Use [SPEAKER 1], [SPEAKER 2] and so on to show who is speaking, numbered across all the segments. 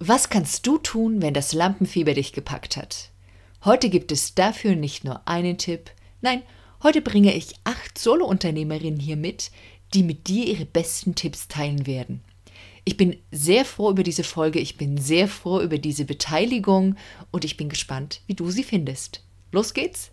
[SPEAKER 1] Was kannst du tun, wenn das Lampenfieber dich gepackt hat? Heute gibt es dafür nicht nur einen Tipp, nein, heute bringe ich acht Solo-Unternehmerinnen hier mit, die mit dir ihre besten Tipps teilen werden. Ich bin sehr froh über diese Folge, ich bin sehr froh über diese Beteiligung und ich bin gespannt, wie du sie findest. Los geht's!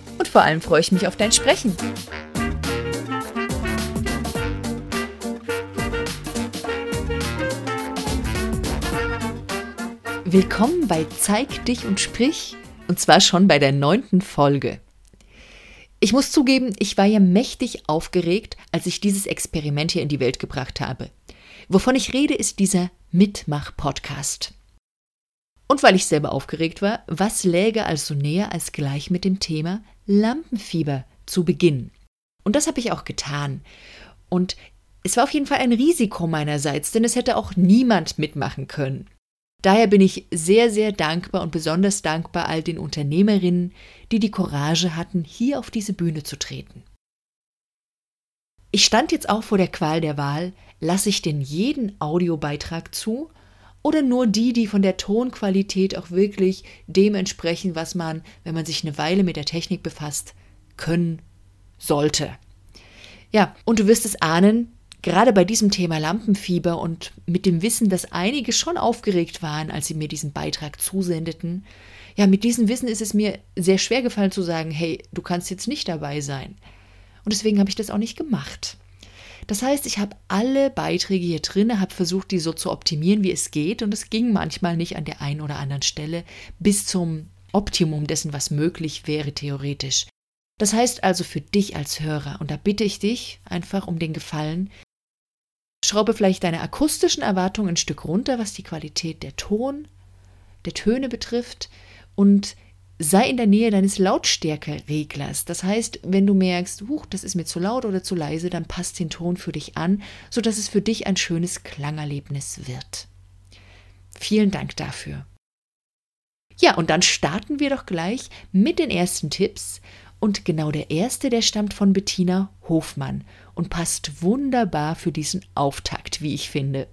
[SPEAKER 1] und vor allem freue ich mich auf dein Sprechen. Willkommen bei Zeig dich und sprich und zwar schon bei der neunten Folge. Ich muss zugeben, ich war ja mächtig aufgeregt, als ich dieses Experiment hier in die Welt gebracht habe. Wovon ich rede, ist dieser Mitmach-Podcast. Und weil ich selber aufgeregt war, was läge also näher als gleich mit dem Thema Lampenfieber zu beginnen? Und das habe ich auch getan. Und es war auf jeden Fall ein Risiko meinerseits, denn es hätte auch niemand mitmachen können. Daher bin ich sehr, sehr dankbar und besonders dankbar all den Unternehmerinnen, die die Courage hatten, hier auf diese Bühne zu treten. Ich stand jetzt auch vor der Qual der Wahl, lasse ich denn jeden Audiobeitrag zu oder nur die, die von der Tonqualität auch wirklich dem entsprechen, was man, wenn man sich eine Weile mit der Technik befasst, können sollte. Ja, und du wirst es ahnen, gerade bei diesem Thema Lampenfieber und mit dem Wissen, dass einige schon aufgeregt waren, als sie mir diesen Beitrag zusendeten, ja, mit diesem Wissen ist es mir sehr schwer gefallen zu sagen, hey, du kannst jetzt nicht dabei sein. Und deswegen habe ich das auch nicht gemacht. Das heißt, ich habe alle Beiträge hier drin, habe versucht, die so zu optimieren, wie es geht. Und es ging manchmal nicht an der einen oder anderen Stelle bis zum Optimum dessen, was möglich wäre theoretisch. Das heißt also für dich als Hörer, und da bitte ich dich einfach um den Gefallen, schraube vielleicht deine akustischen Erwartungen ein Stück runter, was die Qualität der Ton, der Töne betrifft und sei in der Nähe deines Lautstärkereglers. Das heißt, wenn du merkst, huch, das ist mir zu laut oder zu leise, dann passt den Ton für dich an, sodass es für dich ein schönes Klangerlebnis wird. Vielen Dank dafür. Ja, und dann starten wir doch gleich mit den ersten Tipps. Und genau der erste, der stammt von Bettina Hofmann und passt wunderbar für diesen Auftakt, wie ich finde.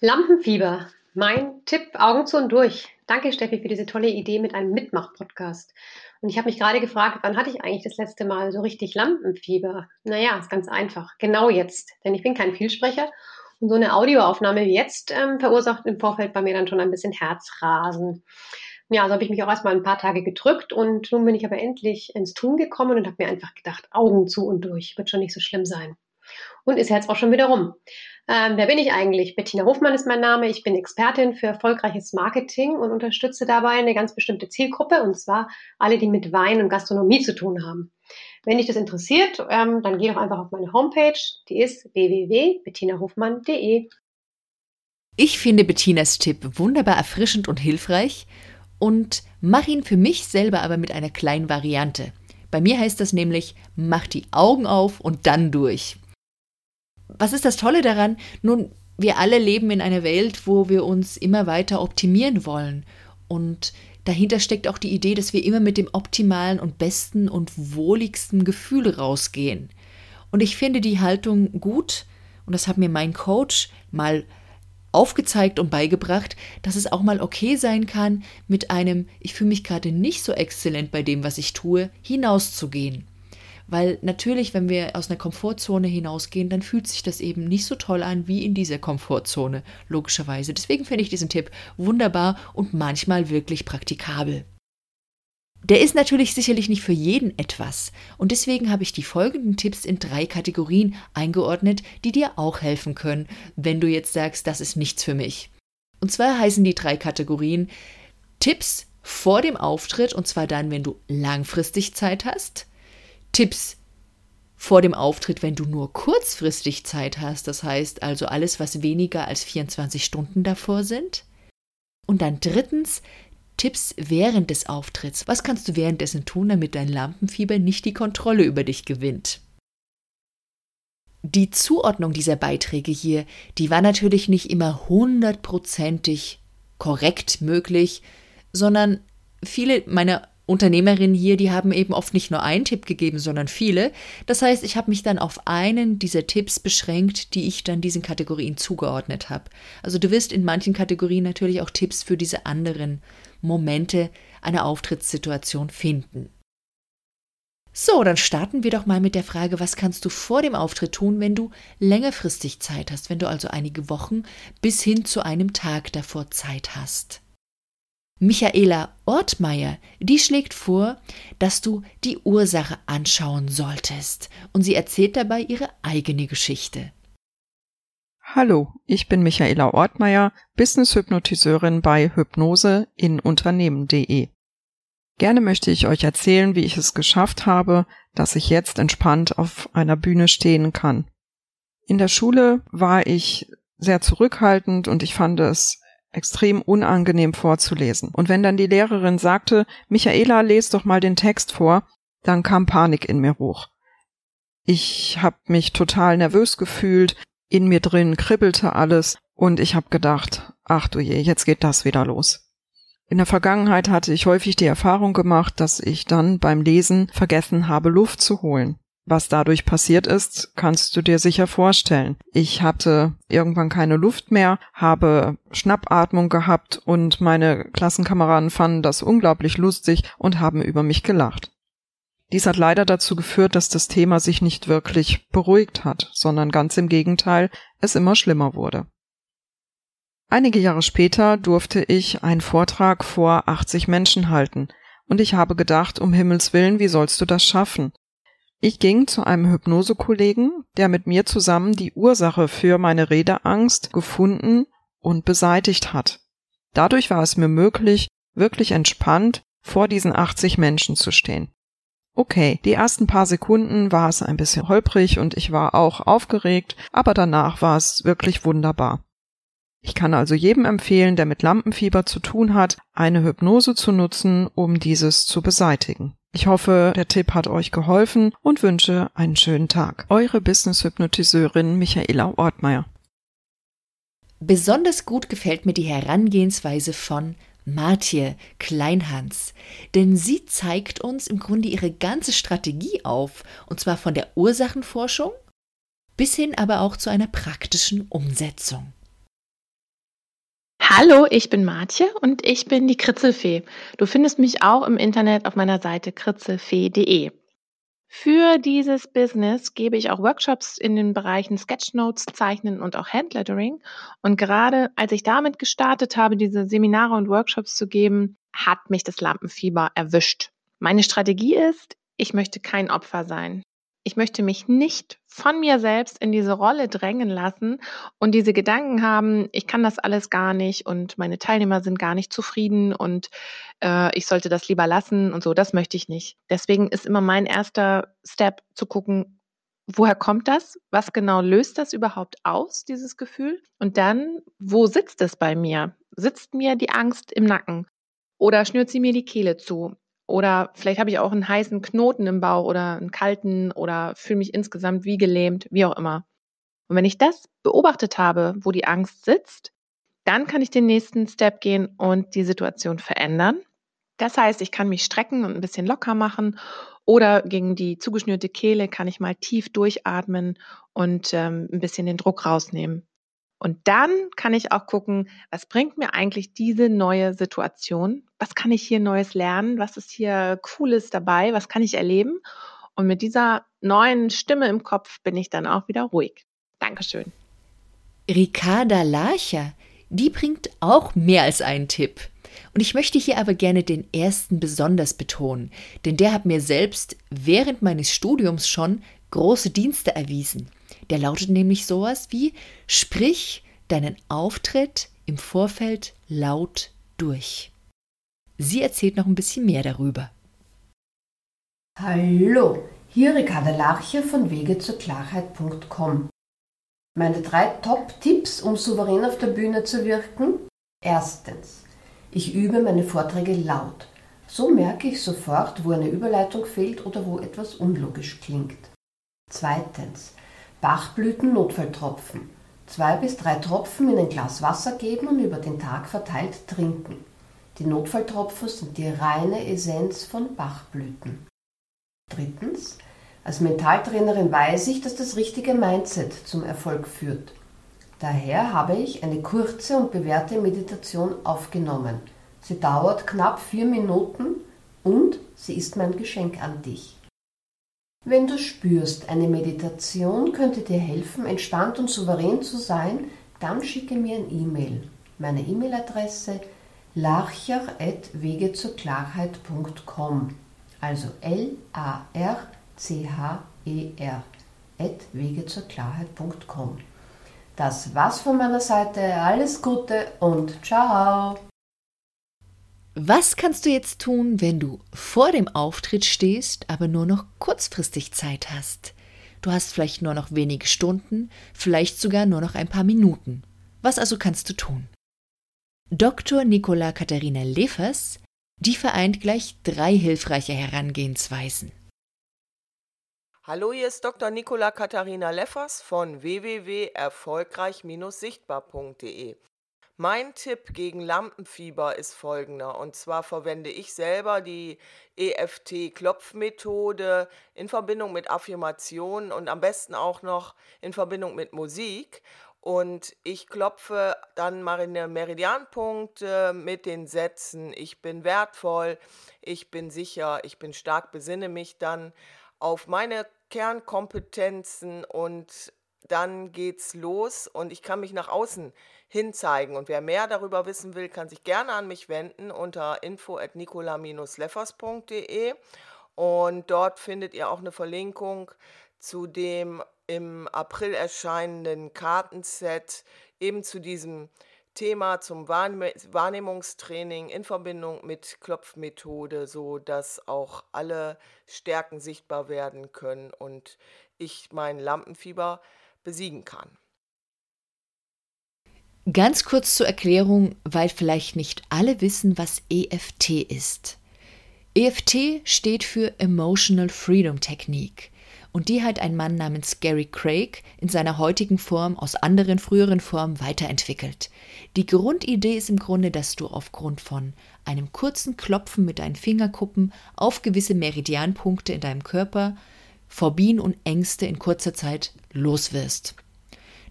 [SPEAKER 2] Lampenfieber. Mein Tipp, Augen zu und durch. Danke, Steffi, für diese tolle Idee mit einem Mitmach-Podcast. Und ich habe mich gerade gefragt, wann hatte ich eigentlich das letzte Mal so richtig Lampenfieber? Naja, ist ganz einfach. Genau jetzt. Denn ich bin kein Vielsprecher. Und so eine Audioaufnahme wie jetzt ähm, verursacht im Vorfeld bei mir dann schon ein bisschen Herzrasen. Ja, so habe ich mich auch erstmal ein paar Tage gedrückt und nun bin ich aber endlich ins Tun gekommen und habe mir einfach gedacht, Augen zu und durch, wird schon nicht so schlimm sein. Und ist jetzt auch schon wieder rum. Ähm, wer bin ich eigentlich? Bettina Hofmann ist mein Name. Ich bin Expertin für erfolgreiches Marketing und unterstütze dabei eine ganz bestimmte Zielgruppe, und zwar alle, die mit Wein und Gastronomie zu tun haben. Wenn dich das interessiert, ähm, dann geh doch einfach auf meine Homepage. Die ist www.bettinahofmann.de.
[SPEAKER 1] Ich finde Bettinas Tipp wunderbar erfrischend und hilfreich und mach ihn für mich selber aber mit einer kleinen Variante. Bei mir heißt das nämlich, mach die Augen auf und dann durch was ist das Tolle daran? Nun, wir alle leben in einer Welt, wo wir uns immer weiter optimieren wollen. Und dahinter steckt auch die Idee, dass wir immer mit dem optimalen und besten und wohligsten Gefühl rausgehen. Und ich finde die Haltung gut, und das hat mir mein Coach mal aufgezeigt und beigebracht, dass es auch mal okay sein kann, mit einem Ich fühle mich gerade nicht so exzellent bei dem, was ich tue, hinauszugehen. Weil natürlich, wenn wir aus einer Komfortzone hinausgehen, dann fühlt sich das eben nicht so toll an wie in dieser Komfortzone, logischerweise. Deswegen finde ich diesen Tipp wunderbar und manchmal wirklich praktikabel. Der ist natürlich sicherlich nicht für jeden etwas und deswegen habe ich die folgenden Tipps in drei Kategorien eingeordnet, die dir auch helfen können, wenn du jetzt sagst, das ist nichts für mich. Und zwar heißen die drei Kategorien Tipps vor dem Auftritt und zwar dann, wenn du langfristig Zeit hast, Tipps vor dem Auftritt, wenn du nur kurzfristig Zeit hast, das heißt also alles, was weniger als 24 Stunden davor sind. Und dann drittens, Tipps während des Auftritts. Was kannst du währenddessen tun, damit dein Lampenfieber nicht die Kontrolle über dich gewinnt? Die Zuordnung dieser Beiträge hier, die war natürlich nicht immer hundertprozentig korrekt möglich, sondern viele meiner Unternehmerinnen hier, die haben eben oft nicht nur einen Tipp gegeben, sondern viele. Das heißt, ich habe mich dann auf einen dieser Tipps beschränkt, die ich dann diesen Kategorien zugeordnet habe. Also du wirst in manchen Kategorien natürlich auch Tipps für diese anderen Momente einer Auftrittssituation finden. So, dann starten wir doch mal mit der Frage, was kannst du vor dem Auftritt tun, wenn du längerfristig Zeit hast, wenn du also einige Wochen bis hin zu einem Tag davor Zeit hast. Michaela Ortmeier, die schlägt vor, dass du die Ursache anschauen solltest, und sie erzählt dabei ihre eigene Geschichte.
[SPEAKER 3] Hallo, ich bin Michaela Ortmeier, Business-Hypnotiseurin bei Hypnose in Unternehmen.de. Gerne möchte ich euch erzählen, wie ich es geschafft habe, dass ich jetzt entspannt auf einer Bühne stehen kann. In der Schule war ich sehr zurückhaltend und ich fand es extrem unangenehm vorzulesen. Und wenn dann die Lehrerin sagte, Michaela, lest doch mal den Text vor, dann kam Panik in mir hoch. Ich habe mich total nervös gefühlt, in mir drin kribbelte alles und ich habe gedacht, ach du je, jetzt geht das wieder los. In der Vergangenheit hatte ich häufig die Erfahrung gemacht, dass ich dann beim Lesen vergessen habe, Luft zu holen. Was dadurch passiert ist, kannst du dir sicher vorstellen. Ich hatte irgendwann keine Luft mehr, habe Schnappatmung gehabt und meine Klassenkameraden fanden das unglaublich lustig und haben über mich gelacht. Dies hat leider dazu geführt, dass das Thema sich nicht wirklich beruhigt hat, sondern ganz im Gegenteil, es immer schlimmer wurde. Einige Jahre später durfte ich einen Vortrag vor 80 Menschen halten, und ich habe gedacht, um Himmels willen, wie sollst du das schaffen? Ich ging zu einem Hypnosekollegen, der mit mir zusammen die Ursache für meine Redeangst gefunden und beseitigt hat. Dadurch war es mir möglich, wirklich entspannt vor diesen 80 Menschen zu stehen. Okay, die ersten paar Sekunden war es ein bisschen holprig und ich war auch aufgeregt, aber danach war es wirklich wunderbar. Ich kann also jedem empfehlen, der mit Lampenfieber zu tun hat, eine Hypnose zu nutzen, um dieses zu beseitigen. Ich hoffe, der Tipp hat euch geholfen und wünsche einen schönen Tag. Eure Business-Hypnotiseurin Michaela Ortmeier.
[SPEAKER 1] Besonders gut gefällt mir die Herangehensweise von Martje Kleinhans, denn sie zeigt uns im Grunde ihre ganze Strategie auf, und zwar von der Ursachenforschung bis hin aber auch zu einer praktischen Umsetzung.
[SPEAKER 4] Hallo, ich bin Martje und ich bin die Kritzelfee. Du findest mich auch im Internet auf meiner Seite kritzelfee.de. Für dieses Business gebe ich auch Workshops in den Bereichen Sketchnotes, Zeichnen und auch Handlettering. Und gerade als ich damit gestartet habe, diese Seminare und Workshops zu geben, hat mich das Lampenfieber erwischt. Meine Strategie ist, ich möchte kein Opfer sein. Ich möchte mich nicht von mir selbst in diese Rolle drängen lassen und diese Gedanken haben, ich kann das alles gar nicht und meine Teilnehmer sind gar nicht zufrieden und äh, ich sollte das lieber lassen und so. Das möchte ich nicht. Deswegen ist immer mein erster Step zu gucken, woher kommt das? Was genau löst das überhaupt aus, dieses Gefühl? Und dann, wo sitzt es bei mir? Sitzt mir die Angst im Nacken? Oder schnürt sie mir die Kehle zu? Oder vielleicht habe ich auch einen heißen Knoten im Bauch oder einen kalten oder fühle mich insgesamt wie gelähmt, wie auch immer. Und wenn ich das beobachtet habe, wo die Angst sitzt, dann kann ich den nächsten Step gehen und die Situation verändern. Das heißt, ich kann mich strecken und ein bisschen locker machen oder gegen die zugeschnürte Kehle kann ich mal tief durchatmen und ähm, ein bisschen den Druck rausnehmen. Und dann kann ich auch gucken, was bringt mir eigentlich diese neue Situation? Was kann ich hier Neues lernen? Was ist hier Cooles dabei? Was kann ich erleben? Und mit dieser neuen Stimme im Kopf bin ich dann auch wieder ruhig. Dankeschön.
[SPEAKER 1] Ricarda Larcher, die bringt auch mehr als einen Tipp. Und ich möchte hier aber gerne den ersten besonders betonen, denn der hat mir selbst während meines Studiums schon große Dienste erwiesen. Der lautet nämlich sowas wie Sprich deinen Auftritt im Vorfeld laut durch. Sie erzählt noch ein bisschen mehr darüber.
[SPEAKER 5] Hallo, Hier Ricarda Larcher von Wege zur Klarheit.com. Meine drei Top-Tipps, um souverän auf der Bühne zu wirken. Erstens. Ich übe meine Vorträge laut. So merke ich sofort, wo eine Überleitung fehlt oder wo etwas unlogisch klingt. Zweitens. Bachblüten-Notfalltropfen. Zwei bis drei Tropfen in ein Glas Wasser geben und über den Tag verteilt trinken. Die Notfalltropfen sind die reine Essenz von Bachblüten. Drittens. Als Mentaltrainerin weiß ich, dass das richtige Mindset zum Erfolg führt. Daher habe ich eine kurze und bewährte Meditation aufgenommen. Sie dauert knapp vier Minuten und sie ist mein Geschenk an dich. Wenn du spürst, eine Meditation könnte dir helfen, entspannt und souverän zu sein, dann schicke mir ein E-Mail. Meine E-Mail-Adresse larcher.wegezurklarheit.com also L-A-R-C-H-E-R wegezurklarheit.com. Das war's von meiner Seite. Alles Gute und ciao!
[SPEAKER 1] Was kannst du jetzt tun, wenn du vor dem Auftritt stehst, aber nur noch kurzfristig Zeit hast? Du hast vielleicht nur noch wenige Stunden, vielleicht sogar nur noch ein paar Minuten. Was also kannst du tun? Dr. Nicola Katharina Levers, die vereint gleich drei hilfreiche Herangehensweisen.
[SPEAKER 6] Hallo, hier ist Dr. Nicola Katharina Leffers von www.erfolgreich-sichtbar.de. Mein Tipp gegen Lampenfieber ist folgender. Und zwar verwende ich selber die EFT-Klopfmethode in Verbindung mit Affirmationen und am besten auch noch in Verbindung mit Musik. Und ich klopfe dann meine Meridianpunkte mit den Sätzen, ich bin wertvoll, ich bin sicher, ich bin stark, besinne mich dann auf meine Kernkompetenzen und dann geht's los und ich kann mich nach außen hin zeigen. Und wer mehr darüber wissen will, kann sich gerne an mich wenden unter info@nicola-leffers.de und dort findet ihr auch eine Verlinkung zu dem im April erscheinenden Kartenset eben zu diesem Thema zum Wahrnehmungstraining in Verbindung mit Klopfmethode, so dass auch alle Stärken sichtbar werden können und ich mein Lampenfieber besiegen kann.
[SPEAKER 1] Ganz kurz zur Erklärung, weil vielleicht nicht alle wissen, was EFT ist. EFT steht für Emotional Freedom Technique und die hat ein Mann namens Gary Craig in seiner heutigen Form aus anderen früheren Formen weiterentwickelt. Die Grundidee ist im Grunde, dass du aufgrund von einem kurzen Klopfen mit deinen Fingerkuppen auf gewisse Meridianpunkte in deinem Körper Phobien und Ängste in kurzer Zeit loswirst.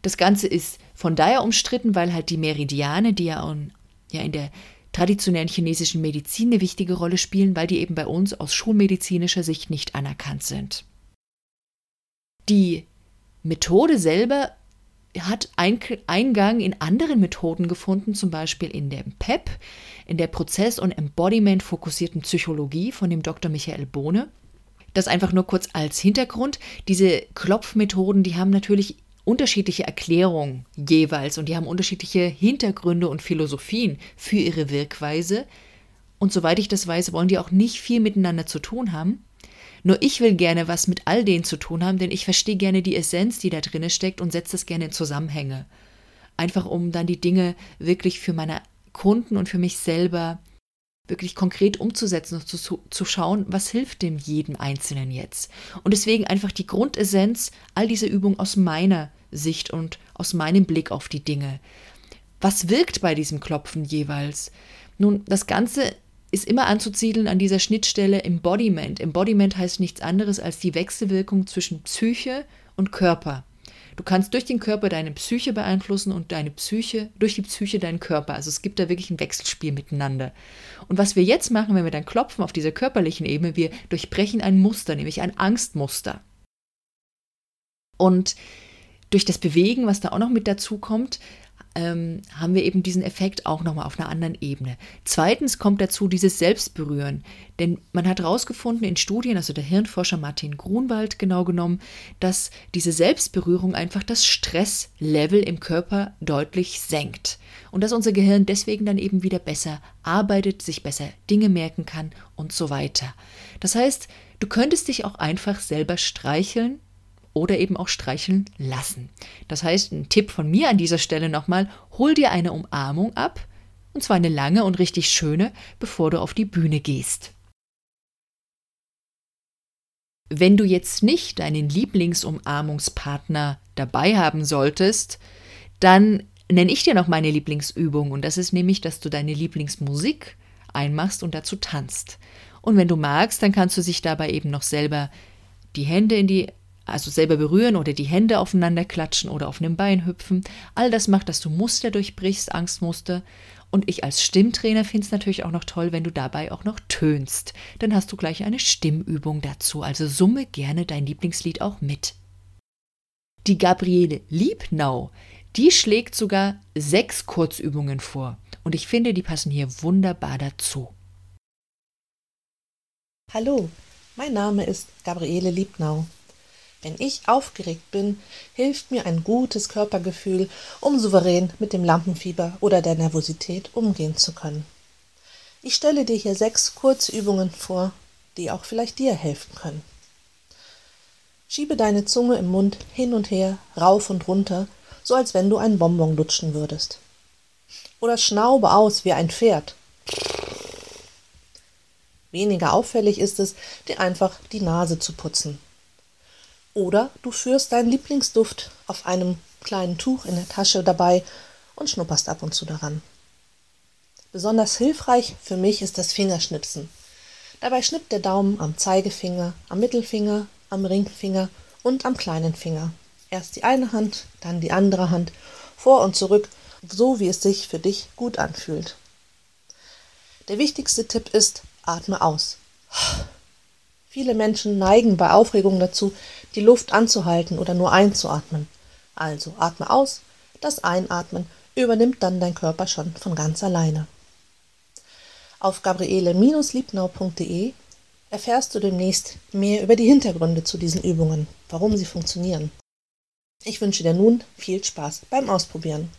[SPEAKER 1] Das Ganze ist von daher umstritten, weil halt die Meridiane, die ja, ja in der traditionellen chinesischen Medizin eine wichtige Rolle spielen, weil die eben bei uns aus schulmedizinischer Sicht nicht anerkannt sind. Die Methode selber hat Eingang in anderen Methoden gefunden, zum Beispiel in dem PEP, in der Prozess- und Embodiment-fokussierten Psychologie von dem Dr. Michael Bohne. Das einfach nur kurz als Hintergrund. Diese Klopfmethoden, die haben natürlich unterschiedliche Erklärungen jeweils und die haben unterschiedliche Hintergründe und Philosophien für ihre Wirkweise. Und soweit ich das weiß, wollen die auch nicht viel miteinander zu tun haben. Nur ich will gerne was mit all denen zu tun haben, denn ich verstehe gerne die Essenz, die da drin steckt und setze das gerne in Zusammenhänge. Einfach um dann die Dinge wirklich für meine Kunden und für mich selber wirklich konkret umzusetzen und zu, zu schauen, was hilft dem jeden Einzelnen jetzt. Und deswegen einfach die Grundessenz all dieser Übungen aus meiner Sicht und aus meinem Blick auf die Dinge. Was wirkt bei diesem Klopfen jeweils? Nun, das Ganze ist immer anzusiedeln an dieser Schnittstelle Embodiment. Embodiment heißt nichts anderes als die Wechselwirkung zwischen Psyche und Körper. Du kannst durch den Körper deine Psyche beeinflussen und deine Psyche, durch die Psyche deinen Körper. Also es gibt da wirklich ein Wechselspiel miteinander. Und was wir jetzt machen, wenn wir dann klopfen auf dieser körperlichen Ebene, wir durchbrechen ein Muster, nämlich ein Angstmuster. Und durch das Bewegen, was da auch noch mit dazu kommt, ähm, haben wir eben diesen Effekt auch nochmal auf einer anderen Ebene. Zweitens kommt dazu dieses Selbstberühren. Denn man hat herausgefunden in Studien, also der Hirnforscher Martin Grunwald genau genommen, dass diese Selbstberührung einfach das Stresslevel im Körper deutlich senkt. Und dass unser Gehirn deswegen dann eben wieder besser arbeitet, sich besser Dinge merken kann und so weiter. Das heißt, Du könntest dich auch einfach selber streicheln oder eben auch streicheln lassen. Das heißt, ein Tipp von mir an dieser Stelle nochmal, hol dir eine Umarmung ab, und zwar eine lange und richtig schöne, bevor du auf die Bühne gehst. Wenn du jetzt nicht deinen Lieblingsumarmungspartner dabei haben solltest, dann nenne ich dir noch meine Lieblingsübung und das ist nämlich, dass du deine Lieblingsmusik einmachst und dazu tanzt. Und wenn du magst, dann kannst du sich dabei eben noch selber die Hände in die, also selber berühren oder die Hände aufeinander klatschen oder auf einem Bein hüpfen. All das macht, dass du Muster durchbrichst, Angstmuster und ich als Stimmtrainer finde es natürlich auch noch toll, wenn du dabei auch noch tönst. Dann hast du gleich eine Stimmübung dazu. Also summe gerne dein Lieblingslied auch mit. Die Gabriele Liebnau, die schlägt sogar sechs Kurzübungen vor. Und ich finde, die passen hier wunderbar dazu.
[SPEAKER 7] Hallo, mein Name ist Gabriele Liebnau. Wenn ich aufgeregt bin, hilft mir ein gutes Körpergefühl, um souverän mit dem Lampenfieber oder der Nervosität umgehen zu können. Ich stelle dir hier sechs Kurzübungen vor, die auch vielleicht dir helfen können. Schiebe deine Zunge im Mund hin und her, rauf und runter, so als wenn du ein Bonbon lutschen würdest. Oder schnaube aus wie ein Pferd. Weniger auffällig ist es, dir einfach die Nase zu putzen. Oder du führst deinen Lieblingsduft auf einem kleinen Tuch in der Tasche dabei und schnupperst ab und zu daran. Besonders hilfreich für mich ist das Fingerschnipsen. Dabei schnippt der Daumen am Zeigefinger, am Mittelfinger, am Ringfinger und am kleinen Finger. Erst die eine Hand, dann die andere Hand, vor und zurück, so wie es sich für dich gut anfühlt. Der wichtigste Tipp ist, atme aus. Viele Menschen neigen bei Aufregung dazu, die Luft anzuhalten oder nur einzuatmen. Also atme aus, das Einatmen übernimmt dann dein Körper schon von ganz alleine. Auf gabriele-liebnau.de erfährst du demnächst mehr über die Hintergründe zu diesen Übungen, warum sie funktionieren. Ich wünsche dir nun viel Spaß beim Ausprobieren.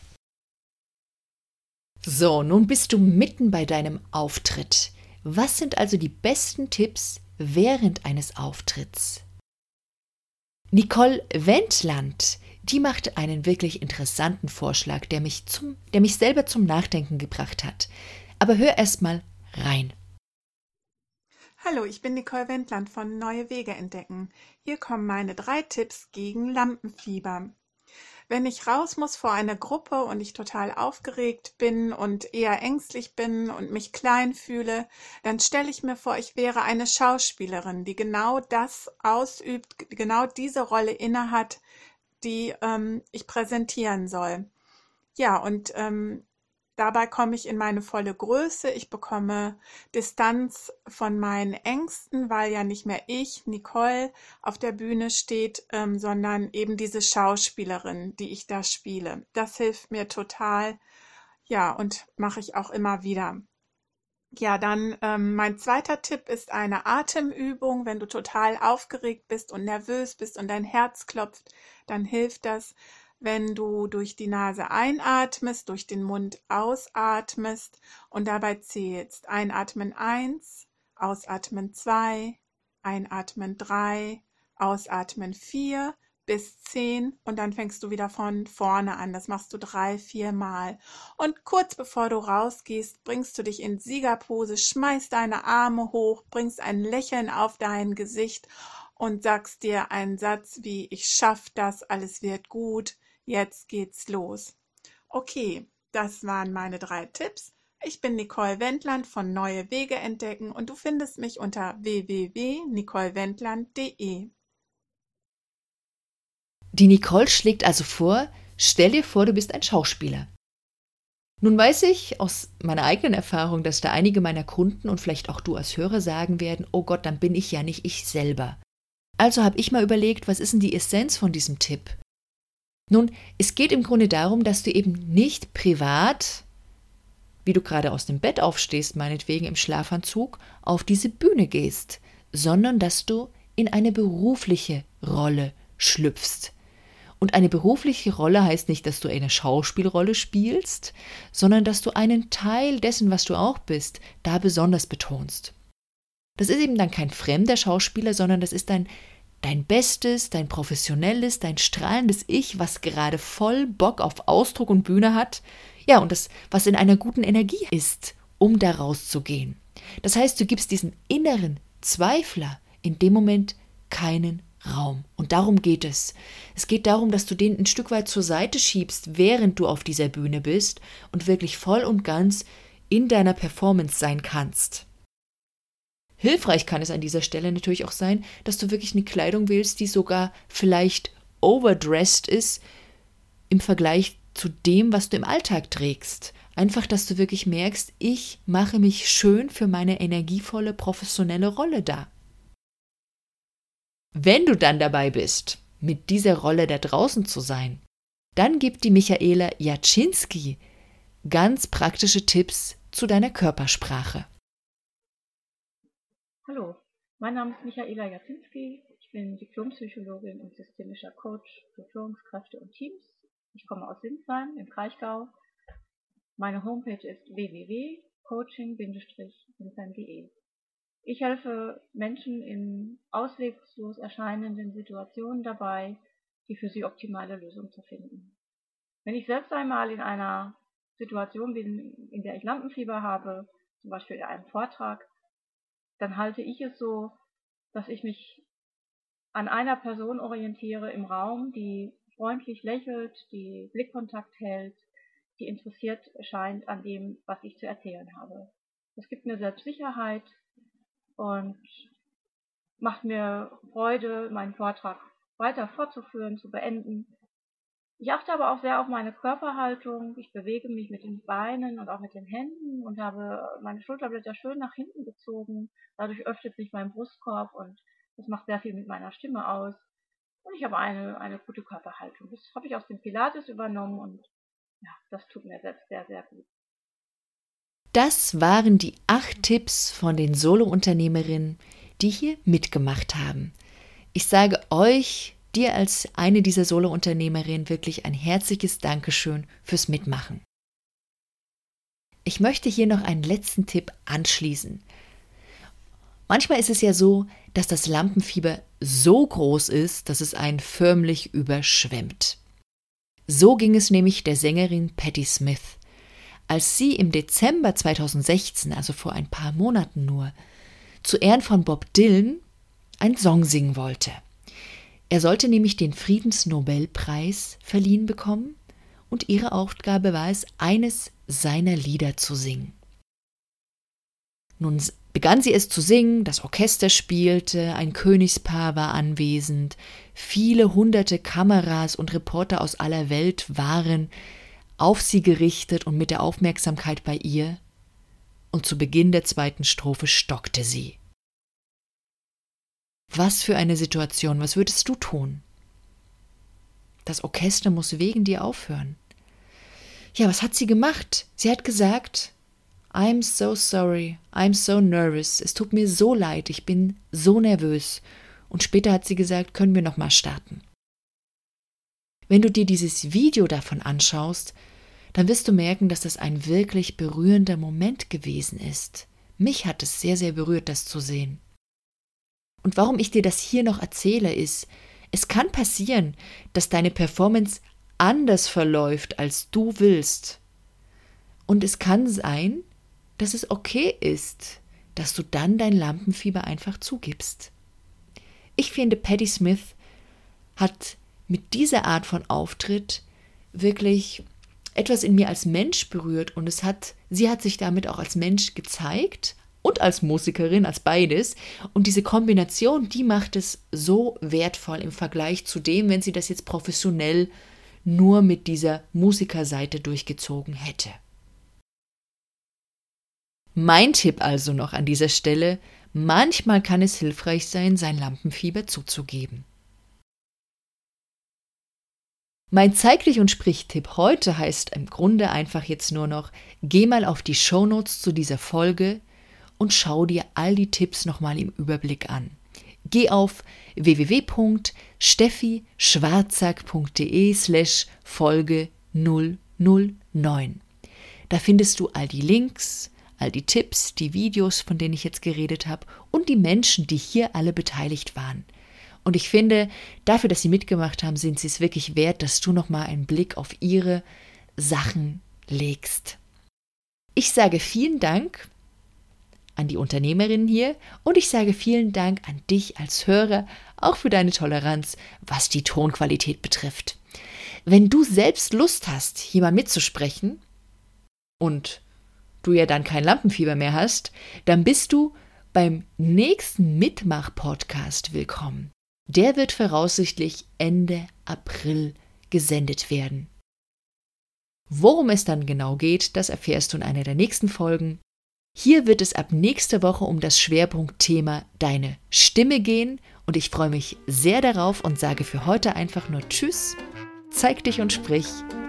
[SPEAKER 1] So, nun bist du mitten bei deinem Auftritt. Was sind also die besten Tipps, während eines Auftritts. Nicole Wendland, die macht einen wirklich interessanten Vorschlag, der mich, zum, der mich selber zum Nachdenken gebracht hat. Aber hör erst mal rein.
[SPEAKER 8] Hallo, ich bin Nicole Wendland von Neue Wege entdecken. Hier kommen meine drei Tipps gegen Lampenfieber. Wenn ich raus muss vor einer Gruppe und ich total aufgeregt bin und eher ängstlich bin und mich klein fühle, dann stelle ich mir vor, ich wäre eine Schauspielerin, die genau das ausübt, genau diese Rolle innehat, die ähm, ich präsentieren soll. Ja, und ähm, Dabei komme ich in meine volle Größe. Ich bekomme Distanz von meinen Ängsten, weil ja nicht mehr ich, Nicole, auf der Bühne steht, ähm, sondern eben diese Schauspielerin, die ich da spiele. Das hilft mir total. Ja, und mache ich auch immer wieder. Ja, dann ähm, mein zweiter Tipp ist eine Atemübung. Wenn du total aufgeregt bist und nervös bist und dein Herz klopft, dann hilft das, wenn du durch die Nase einatmest, durch den Mund ausatmest und dabei zählst. Einatmen eins, ausatmen zwei, einatmen drei, ausatmen vier bis zehn und dann fängst du wieder von vorne an. Das machst du drei, vier Mal. Und kurz bevor du rausgehst, bringst du dich in Siegerpose, schmeißt deine Arme hoch, bringst ein Lächeln auf dein Gesicht und sagst dir einen Satz wie ich schaff das, alles wird gut, Jetzt geht's los. Okay, das waren meine drei Tipps. Ich bin Nicole Wendland von Neue Wege entdecken und du findest mich unter www.nicolewendland.de.
[SPEAKER 1] Die Nicole schlägt also vor, stell dir vor, du bist ein Schauspieler. Nun weiß ich aus meiner eigenen Erfahrung, dass da einige meiner Kunden und vielleicht auch du als Hörer sagen werden, oh Gott, dann bin ich ja nicht ich selber. Also habe ich mal überlegt, was ist denn die Essenz von diesem Tipp? Nun, es geht im Grunde darum, dass du eben nicht privat, wie du gerade aus dem Bett aufstehst, meinetwegen im Schlafanzug, auf diese Bühne gehst, sondern dass du in eine berufliche Rolle schlüpfst. Und eine berufliche Rolle heißt nicht, dass du eine Schauspielrolle spielst, sondern dass du einen Teil dessen, was du auch bist, da besonders betonst. Das ist eben dann kein fremder Schauspieler, sondern das ist dein, dein bestes, dein professionelles, dein strahlendes Ich, was gerade voll Bock auf Ausdruck und Bühne hat. Ja, und das, was in einer guten Energie ist, um da rauszugehen. Das heißt, du gibst diesem inneren Zweifler in dem Moment keinen Raum. Und darum geht es. Es geht darum, dass du den ein Stück weit zur Seite schiebst, während du auf dieser Bühne bist und wirklich voll und ganz in deiner Performance sein kannst. Hilfreich kann es an dieser Stelle natürlich auch sein, dass du wirklich eine Kleidung wählst, die sogar vielleicht overdressed ist im Vergleich zu dem, was du im Alltag trägst. Einfach, dass du wirklich merkst, ich mache mich schön für meine energievolle, professionelle Rolle da. Wenn du dann dabei bist, mit dieser Rolle da draußen zu sein, dann gibt die Michaela Jaczynski ganz praktische Tipps zu deiner Körpersprache.
[SPEAKER 9] Hallo, mein Name ist Michaela Jaczynski. Ich bin Diplompsychologin und systemischer Coach für Führungskräfte und Teams. Ich komme aus Sinsheim im Kraichgau. Meine Homepage ist www.coaching-sinsheim.de. Ich helfe Menschen in ausweglos erscheinenden Situationen dabei, die für sie optimale Lösung zu finden. Wenn ich selbst einmal in einer Situation bin, in der ich Lampenfieber habe, zum Beispiel in einem Vortrag, dann halte ich es so, dass ich mich an einer Person orientiere im Raum, die freundlich lächelt, die Blickkontakt hält, die interessiert scheint an dem, was ich zu erzählen habe. Das gibt mir Selbstsicherheit, und macht mir Freude, meinen Vortrag weiter fortzuführen, zu beenden. Ich achte aber auch sehr auf meine Körperhaltung. Ich bewege mich mit den Beinen und auch mit den Händen und habe meine Schulterblätter schön nach hinten gezogen. Dadurch öffnet sich mein Brustkorb und das macht sehr viel mit meiner Stimme aus. Und ich habe eine, eine gute Körperhaltung. Das habe ich aus dem Pilates übernommen und ja, das tut mir selbst sehr, sehr gut.
[SPEAKER 1] Das waren die acht Tipps von den Solo-Unternehmerinnen, die hier mitgemacht haben. Ich sage euch, dir als eine dieser Solo-Unternehmerinnen wirklich ein herzliches Dankeschön fürs Mitmachen. Ich möchte hier noch einen letzten Tipp anschließen. Manchmal ist es ja so, dass das Lampenfieber so groß ist, dass es einen förmlich überschwemmt. So ging es nämlich der Sängerin Patti Smith als sie im Dezember 2016, also vor ein paar Monaten nur, zu Ehren von Bob Dylan einen Song singen wollte. Er sollte nämlich den Friedensnobelpreis verliehen bekommen und ihre Aufgabe war es, eines seiner Lieder zu singen. Nun begann sie es zu singen, das Orchester spielte, ein Königspaar war anwesend, viele hunderte Kameras und Reporter aus aller Welt waren auf sie gerichtet und mit der Aufmerksamkeit bei ihr, und zu Beginn der zweiten Strophe stockte sie. Was für eine Situation, was würdest du tun? Das Orchester muss wegen dir aufhören. Ja, was hat sie gemacht? Sie hat gesagt, I'm so sorry, I'm so nervous, es tut mir so leid, ich bin so nervös. Und später hat sie gesagt, können wir nochmal starten. Wenn du dir dieses Video davon anschaust, dann wirst du merken, dass das ein wirklich berührender Moment gewesen ist. Mich hat es sehr, sehr berührt, das zu sehen. Und warum ich dir das hier noch erzähle, ist, es kann passieren, dass deine Performance anders verläuft, als du willst. Und es kann sein, dass es okay ist, dass du dann dein Lampenfieber einfach zugibst. Ich finde, Patti Smith hat mit dieser Art von Auftritt wirklich etwas in mir als Mensch berührt und es hat, sie hat sich damit auch als Mensch gezeigt und als Musikerin, als beides. Und diese Kombination, die macht es so wertvoll im Vergleich zu dem, wenn sie das jetzt professionell nur mit dieser Musikerseite durchgezogen hätte. Mein Tipp also noch an dieser Stelle, manchmal kann es hilfreich sein, sein Lampenfieber zuzugeben. Mein Zeig dich und sprich-Tipp heute heißt im Grunde einfach jetzt nur noch, geh mal auf die Shownotes zu dieser Folge und schau dir all die Tipps nochmal im Überblick an. Geh auf www.steffischwarzack.de slash Folge 009. Da findest du all die Links, all die Tipps, die Videos, von denen ich jetzt geredet habe und die Menschen, die hier alle beteiligt waren. Und ich finde, dafür, dass sie mitgemacht haben, sind sie es wirklich wert, dass du nochmal einen Blick auf ihre Sachen legst. Ich sage vielen Dank an die Unternehmerin hier und ich sage vielen Dank an dich als Hörer, auch für deine Toleranz, was die Tonqualität betrifft. Wenn du selbst Lust hast, hier mal mitzusprechen und du ja dann kein Lampenfieber mehr hast, dann bist du beim nächsten Mitmach-Podcast willkommen. Der wird voraussichtlich Ende April gesendet werden. Worum es dann genau geht, das erfährst du in einer der nächsten Folgen. Hier wird es ab nächster Woche um das Schwerpunktthema Deine Stimme gehen und ich freue mich sehr darauf und sage für heute einfach nur Tschüss, zeig dich und sprich,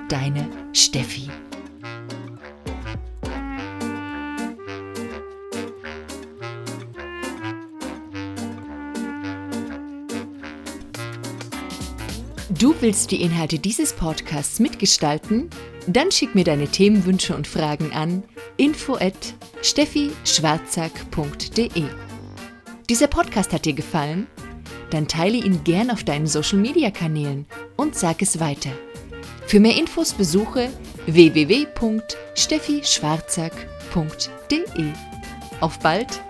[SPEAKER 1] deine Steffi. Du willst die Inhalte dieses Podcasts mitgestalten? Dann schick mir deine Themenwünsche und Fragen an info steffischwarzack.de. Dieser Podcast hat dir gefallen? Dann teile ihn gern auf deinen Social Media Kanälen und sag es weiter. Für mehr Infos besuche www.steffischwarzack.de. Auf bald!